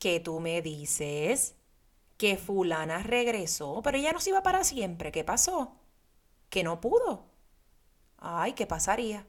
¿Qué tú me dices? Que fulana regresó, pero ella no se iba para siempre. ¿Qué pasó? Que no pudo. Ay, ¿qué pasaría?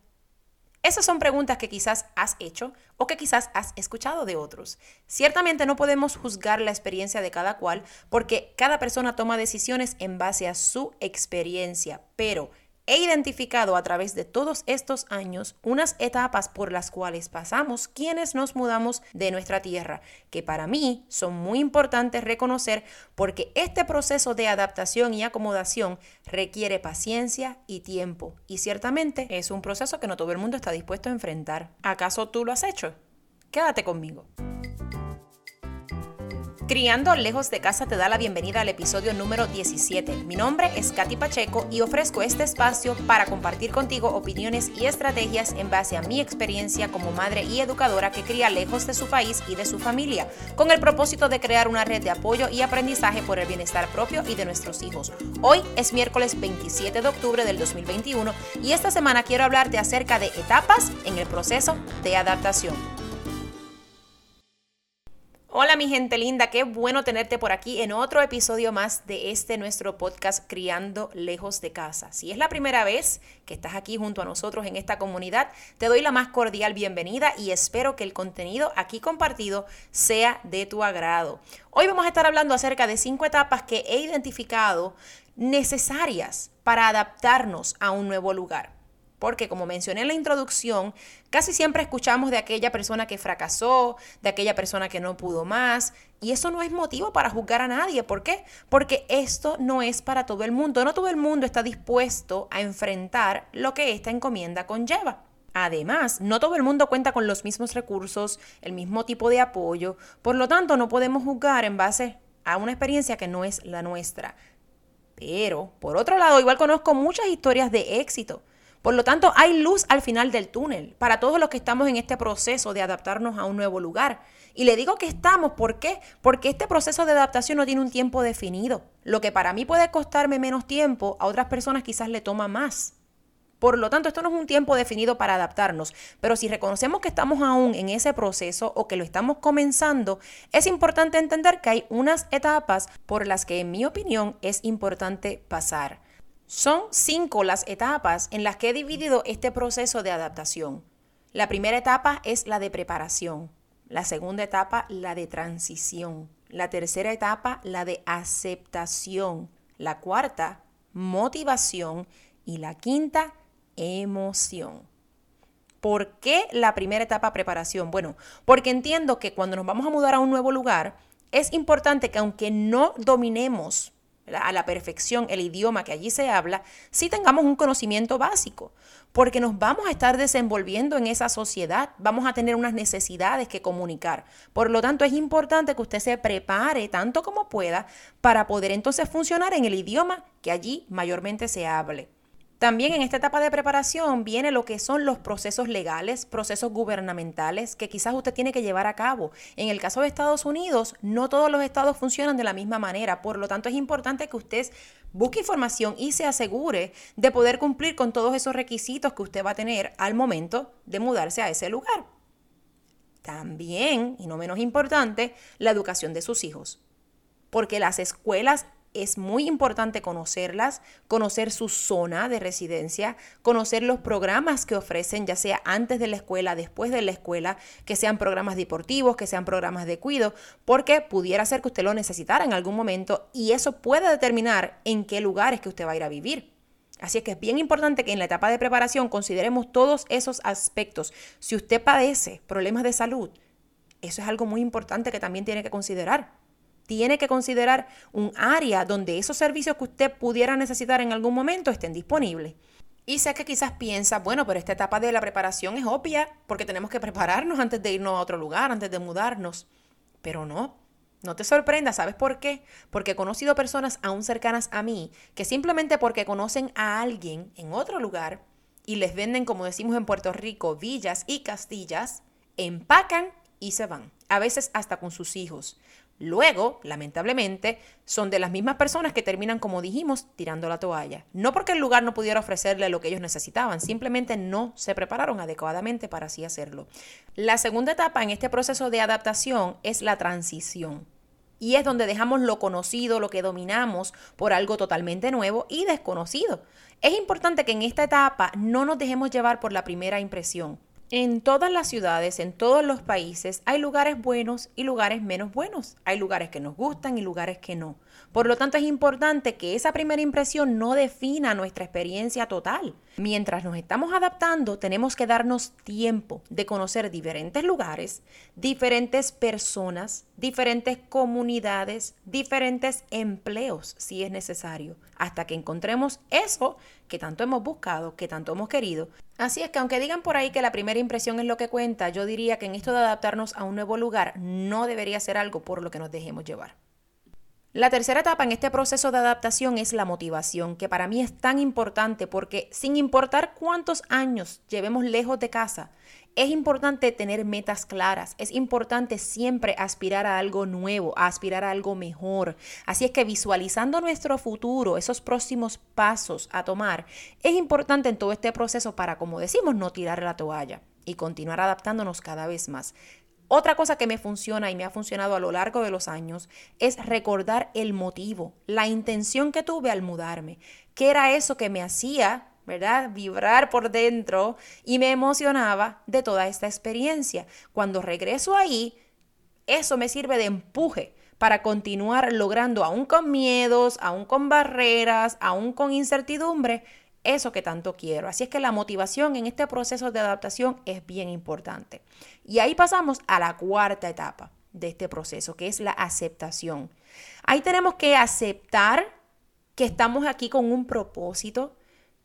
Esas son preguntas que quizás has hecho o que quizás has escuchado de otros. Ciertamente no podemos juzgar la experiencia de cada cual porque cada persona toma decisiones en base a su experiencia, pero He identificado a través de todos estos años unas etapas por las cuales pasamos quienes nos mudamos de nuestra tierra, que para mí son muy importantes reconocer porque este proceso de adaptación y acomodación requiere paciencia y tiempo, y ciertamente es un proceso que no todo el mundo está dispuesto a enfrentar. ¿Acaso tú lo has hecho? Quédate conmigo. Criando lejos de casa te da la bienvenida al episodio número 17. Mi nombre es Katy Pacheco y ofrezco este espacio para compartir contigo opiniones y estrategias en base a mi experiencia como madre y educadora que cría lejos de su país y de su familia, con el propósito de crear una red de apoyo y aprendizaje por el bienestar propio y de nuestros hijos. Hoy es miércoles 27 de octubre del 2021 y esta semana quiero hablarte acerca de etapas en el proceso de adaptación. Hola mi gente linda, qué bueno tenerte por aquí en otro episodio más de este nuestro podcast Criando lejos de casa. Si es la primera vez que estás aquí junto a nosotros en esta comunidad, te doy la más cordial bienvenida y espero que el contenido aquí compartido sea de tu agrado. Hoy vamos a estar hablando acerca de cinco etapas que he identificado necesarias para adaptarnos a un nuevo lugar porque como mencioné en la introducción, casi siempre escuchamos de aquella persona que fracasó, de aquella persona que no pudo más, y eso no es motivo para juzgar a nadie. ¿Por qué? Porque esto no es para todo el mundo. No todo el mundo está dispuesto a enfrentar lo que esta encomienda conlleva. Además, no todo el mundo cuenta con los mismos recursos, el mismo tipo de apoyo, por lo tanto no podemos juzgar en base a una experiencia que no es la nuestra. Pero, por otro lado, igual conozco muchas historias de éxito por lo tanto, hay luz al final del túnel para todos los que estamos en este proceso de adaptarnos a un nuevo lugar. Y le digo que estamos, ¿por qué? Porque este proceso de adaptación no tiene un tiempo definido. Lo que para mí puede costarme menos tiempo, a otras personas quizás le toma más. Por lo tanto, esto no es un tiempo definido para adaptarnos, pero si reconocemos que estamos aún en ese proceso o que lo estamos comenzando, es importante entender que hay unas etapas por las que, en mi opinión, es importante pasar. Son cinco las etapas en las que he dividido este proceso de adaptación. La primera etapa es la de preparación, la segunda etapa la de transición, la tercera etapa la de aceptación, la cuarta motivación y la quinta emoción. ¿Por qué la primera etapa preparación? Bueno, porque entiendo que cuando nos vamos a mudar a un nuevo lugar, es importante que aunque no dominemos a la perfección el idioma que allí se habla, si tengamos un conocimiento básico, porque nos vamos a estar desenvolviendo en esa sociedad, vamos a tener unas necesidades que comunicar. Por lo tanto, es importante que usted se prepare tanto como pueda para poder entonces funcionar en el idioma que allí mayormente se hable. También en esta etapa de preparación viene lo que son los procesos legales, procesos gubernamentales que quizás usted tiene que llevar a cabo. En el caso de Estados Unidos, no todos los estados funcionan de la misma manera, por lo tanto es importante que usted busque información y se asegure de poder cumplir con todos esos requisitos que usted va a tener al momento de mudarse a ese lugar. También, y no menos importante, la educación de sus hijos, porque las escuelas es muy importante conocerlas, conocer su zona de residencia, conocer los programas que ofrecen, ya sea antes de la escuela, después de la escuela, que sean programas deportivos, que sean programas de cuido, porque pudiera ser que usted lo necesitara en algún momento y eso puede determinar en qué lugares que usted va a ir a vivir. Así es que es bien importante que en la etapa de preparación consideremos todos esos aspectos. Si usted padece problemas de salud, eso es algo muy importante que también tiene que considerar tiene que considerar un área donde esos servicios que usted pudiera necesitar en algún momento estén disponibles. Y sé que quizás piensa, bueno, pero esta etapa de la preparación es obvia porque tenemos que prepararnos antes de irnos a otro lugar, antes de mudarnos. Pero no, no te sorprendas, ¿sabes por qué? Porque he conocido personas aún cercanas a mí que simplemente porque conocen a alguien en otro lugar y les venden, como decimos en Puerto Rico, villas y castillas, empacan y se van, a veces hasta con sus hijos. Luego, lamentablemente, son de las mismas personas que terminan, como dijimos, tirando la toalla. No porque el lugar no pudiera ofrecerle lo que ellos necesitaban, simplemente no se prepararon adecuadamente para así hacerlo. La segunda etapa en este proceso de adaptación es la transición. Y es donde dejamos lo conocido, lo que dominamos, por algo totalmente nuevo y desconocido. Es importante que en esta etapa no nos dejemos llevar por la primera impresión. En todas las ciudades, en todos los países, hay lugares buenos y lugares menos buenos. Hay lugares que nos gustan y lugares que no. Por lo tanto, es importante que esa primera impresión no defina nuestra experiencia total. Mientras nos estamos adaptando, tenemos que darnos tiempo de conocer diferentes lugares, diferentes personas, diferentes comunidades, diferentes empleos, si es necesario, hasta que encontremos eso que tanto hemos buscado, que tanto hemos querido. Así es que aunque digan por ahí que la primera impresión es lo que cuenta, yo diría que en esto de adaptarnos a un nuevo lugar no debería ser algo por lo que nos dejemos llevar. La tercera etapa en este proceso de adaptación es la motivación, que para mí es tan importante porque sin importar cuántos años llevemos lejos de casa, es importante tener metas claras, es importante siempre aspirar a algo nuevo, a aspirar a algo mejor. Así es que visualizando nuestro futuro, esos próximos pasos a tomar, es importante en todo este proceso para, como decimos, no tirar la toalla y continuar adaptándonos cada vez más. Otra cosa que me funciona y me ha funcionado a lo largo de los años es recordar el motivo, la intención que tuve al mudarme. ¿Qué era eso que me hacía, verdad, vibrar por dentro y me emocionaba de toda esta experiencia? Cuando regreso ahí, eso me sirve de empuje para continuar logrando, aún con miedos, aún con barreras, aún con incertidumbre, eso que tanto quiero. Así es que la motivación en este proceso de adaptación es bien importante. Y ahí pasamos a la cuarta etapa de este proceso, que es la aceptación. Ahí tenemos que aceptar que estamos aquí con un propósito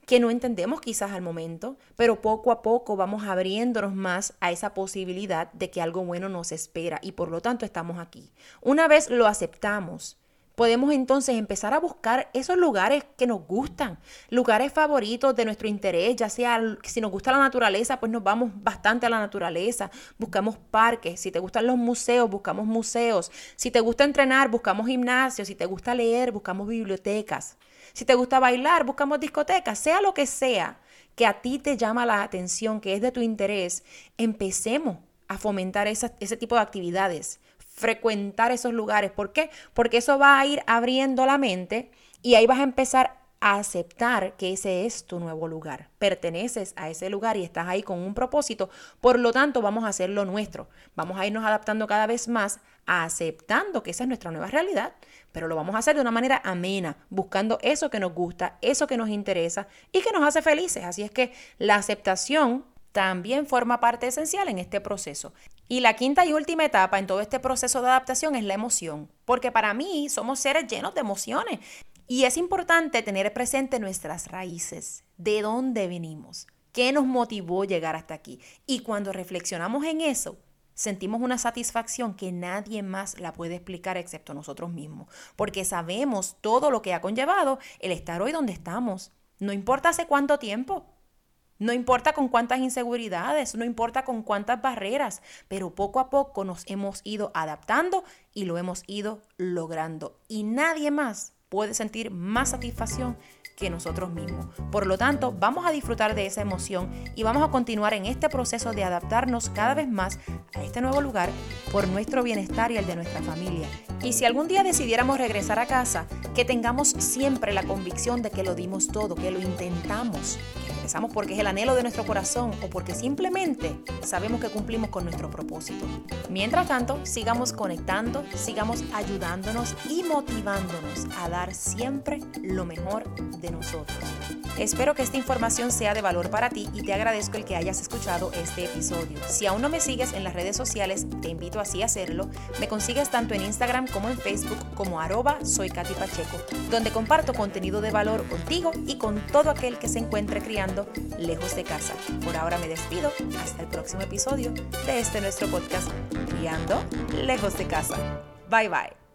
que no entendemos quizás al momento, pero poco a poco vamos abriéndonos más a esa posibilidad de que algo bueno nos espera y por lo tanto estamos aquí. Una vez lo aceptamos, podemos entonces empezar a buscar esos lugares que nos gustan, lugares favoritos de nuestro interés, ya sea si nos gusta la naturaleza, pues nos vamos bastante a la naturaleza, buscamos parques, si te gustan los museos, buscamos museos, si te gusta entrenar, buscamos gimnasios, si te gusta leer, buscamos bibliotecas, si te gusta bailar, buscamos discotecas, sea lo que sea que a ti te llama la atención, que es de tu interés, empecemos a fomentar ese tipo de actividades frecuentar esos lugares. ¿Por qué? Porque eso va a ir abriendo la mente y ahí vas a empezar a aceptar que ese es tu nuevo lugar. Perteneces a ese lugar y estás ahí con un propósito. Por lo tanto, vamos a hacer lo nuestro. Vamos a irnos adaptando cada vez más, aceptando que esa es nuestra nueva realidad, pero lo vamos a hacer de una manera amena, buscando eso que nos gusta, eso que nos interesa y que nos hace felices. Así es que la aceptación también forma parte esencial en este proceso. Y la quinta y última etapa en todo este proceso de adaptación es la emoción, porque para mí somos seres llenos de emociones y es importante tener presente nuestras raíces, de dónde venimos, qué nos motivó llegar hasta aquí. Y cuando reflexionamos en eso, sentimos una satisfacción que nadie más la puede explicar excepto nosotros mismos, porque sabemos todo lo que ha conllevado el estar hoy donde estamos. No importa hace cuánto tiempo, no importa con cuántas inseguridades, no importa con cuántas barreras, pero poco a poco nos hemos ido adaptando y lo hemos ido logrando. Y nadie más puede sentir más satisfacción que nosotros mismos. Por lo tanto, vamos a disfrutar de esa emoción y vamos a continuar en este proceso de adaptarnos cada vez más a este nuevo lugar por nuestro bienestar y el de nuestra familia. Y si algún día decidiéramos regresar a casa, que tengamos siempre la convicción de que lo dimos todo, que lo intentamos, Empezamos porque es el anhelo de nuestro corazón o porque simplemente sabemos que cumplimos con nuestro propósito. Mientras tanto, sigamos conectando, sigamos ayudándonos y motivándonos a dar siempre lo mejor de nosotros. Espero que esta información sea de valor para ti y te agradezco el que hayas escuchado este episodio. Si aún no me sigues en las redes sociales, te invito así a hacerlo. Me consigues tanto en Instagram como en Facebook como arroba soy Katy Pacheco, donde comparto contenido de valor contigo y con todo aquel que se encuentre criando lejos de casa. Por ahora me despido. Hasta el próximo episodio de este nuestro podcast, Criando lejos de casa. Bye bye.